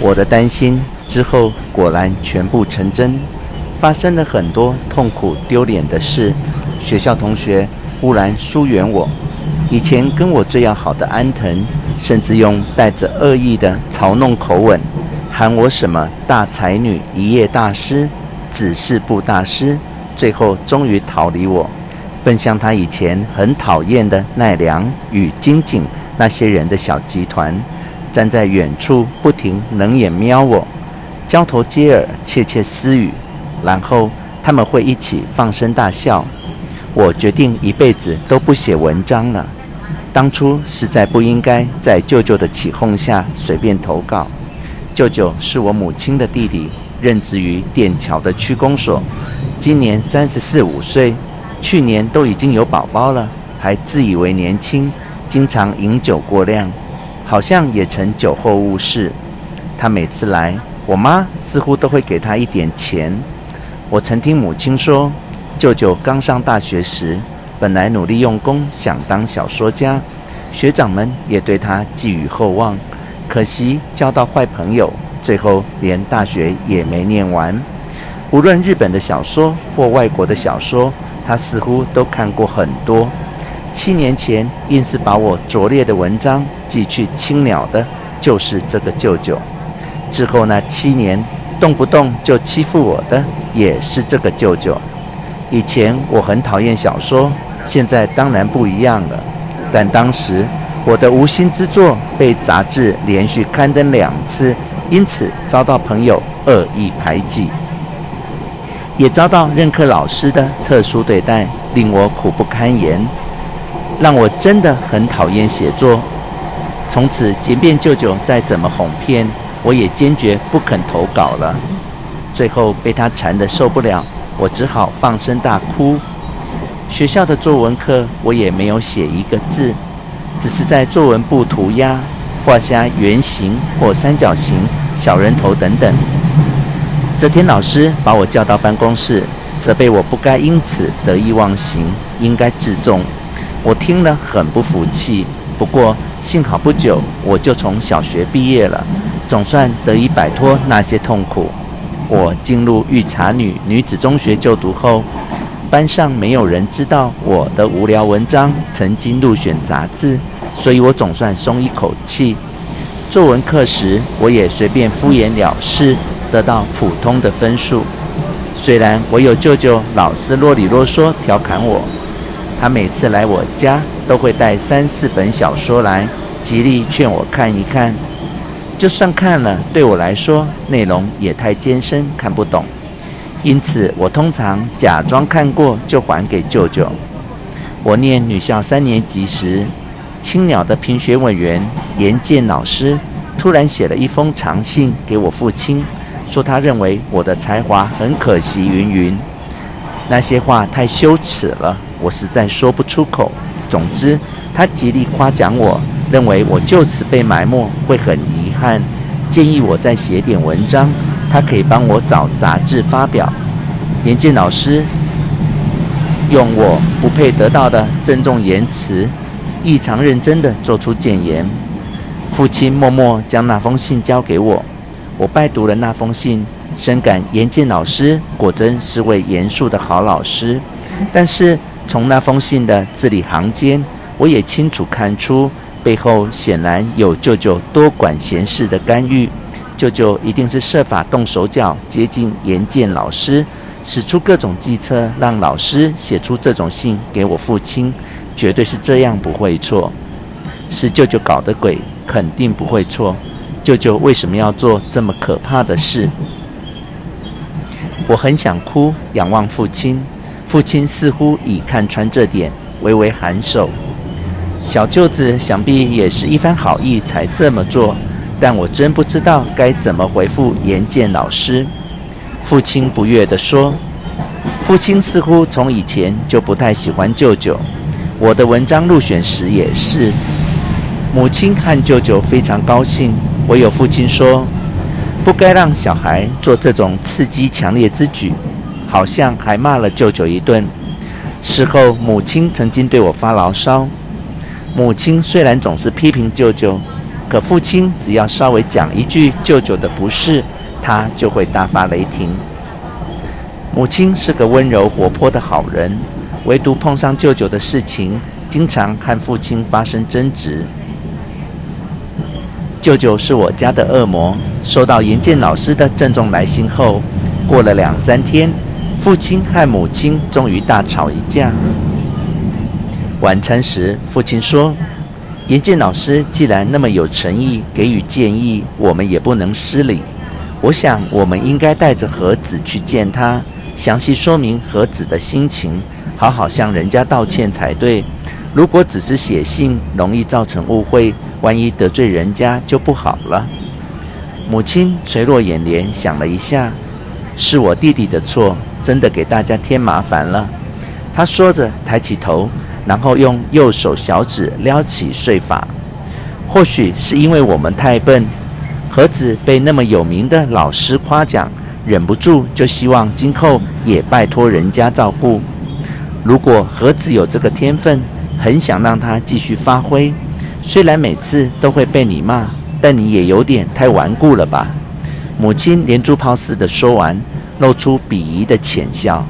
我的担心之后果然全部成真，发生了很多痛苦丢脸的事。学校同学忽然疏远我，以前跟我最要好的安藤，甚至用带着恶意的嘲弄口吻，喊我什么大才女、一夜大师、指示部大师，最后终于逃离我，奔向他以前很讨厌的奈良与金井那些人的小集团。站在远处，不停冷眼瞄我，交头接耳，窃窃私语，然后他们会一起放声大笑。我决定一辈子都不写文章了。当初实在不应该在舅舅的起哄下随便投稿。舅舅是我母亲的弟弟，任职于电桥的区公所，今年三十四五岁，去年都已经有宝宝了，还自以为年轻，经常饮酒过量。好像也曾酒后误事。他每次来，我妈似乎都会给他一点钱。我曾听母亲说，舅舅刚上大学时，本来努力用功，想当小说家，学长们也对他寄予厚望。可惜交到坏朋友，最后连大学也没念完。无论日本的小说或外国的小说，他似乎都看过很多。七年前，硬是把我拙劣的文章寄去青鸟的，就是这个舅舅。之后那七年，动不动就欺负我的，也是这个舅舅。以前我很讨厌小说，现在当然不一样了。但当时我的无心之作被杂志连续刊登两次，因此遭到朋友恶意排挤，也遭到任课老师的特殊对待，令我苦不堪言。让我真的很讨厌写作。从此，即便舅舅再怎么哄骗，我也坚决不肯投稿了。最后被他缠得受不了，我只好放声大哭。学校的作文课，我也没有写一个字，只是在作文簿涂鸦，画下圆形或三角形、小人头等等。泽田老师把我叫到办公室，责备我不该因此得意忘形，应该自重。我听了很不服气，不过幸好不久我就从小学毕业了，总算得以摆脱那些痛苦。我进入御茶女女子中学就读后，班上没有人知道我的无聊文章曾经入选杂志，所以我总算松一口气。作文课时，我也随便敷衍了事，得到普通的分数。虽然我有舅舅老是啰里啰嗦调侃我。他每次来我家都会带三四本小说来，极力劝我看一看。就算看了，对我来说内容也太艰深，看不懂。因此，我通常假装看过就还给舅舅。我念女校三年级时，青鸟的评选委员严健老师突然写了一封长信给我父亲，说他认为我的才华很可惜，云云。那些话太羞耻了。我实在说不出口。总之，他极力夸奖我，认为我就此被埋没会很遗憾，建议我再写点文章，他可以帮我找杂志发表。严健老师用我不配得到的郑重言辞，异常认真地做出谏言。父亲默默将那封信交给我，我拜读了那封信，深感严健老师果真是位严肃的好老师，但是。从那封信的字里行间，我也清楚看出背后显然有舅舅多管闲事的干预。舅舅一定是设法动手脚接近严建老师，使出各种计策，让老师写出这种信给我父亲。绝对是这样，不会错。是舅舅搞的鬼，肯定不会错。舅舅为什么要做这么可怕的事？我很想哭，仰望父亲。父亲似乎已看穿这点，微微颔首。小舅子想必也是一番好意才这么做，但我真不知道该怎么回复严健老师。父亲不悦地说：“父亲似乎从以前就不太喜欢舅舅，我的文章入选时也是。母亲和舅舅非常高兴，唯有父亲说，不该让小孩做这种刺激强烈之举。”好像还骂了舅舅一顿。事后，母亲曾经对我发牢骚。母亲虽然总是批评舅舅，可父亲只要稍微讲一句舅舅的不是，他就会大发雷霆。母亲是个温柔活泼的好人，唯独碰上舅舅的事情，经常和父亲发生争执。舅舅是我家的恶魔。收到严建老师的郑重来信后，过了两三天，父亲和母亲终于大吵一架。晚餐时，父亲说：“严建老师既然那么有诚意给予建议，我们也不能失礼。我想，我们应该带着盒子去见他，详细说明盒子的心情，好好向人家道歉才对。如果只是写信，容易造成误会。”万一得罪人家就不好了。母亲垂落眼帘，想了一下，是我弟弟的错，真的给大家添麻烦了。他说着，抬起头，然后用右手小指撩起碎发。或许是因为我们太笨，和子被那么有名的老师夸奖，忍不住就希望今后也拜托人家照顾。如果和子有这个天分，很想让他继续发挥。虽然每次都会被你骂，但你也有点太顽固了吧？母亲连珠炮似的说完，露出鄙夷的浅笑。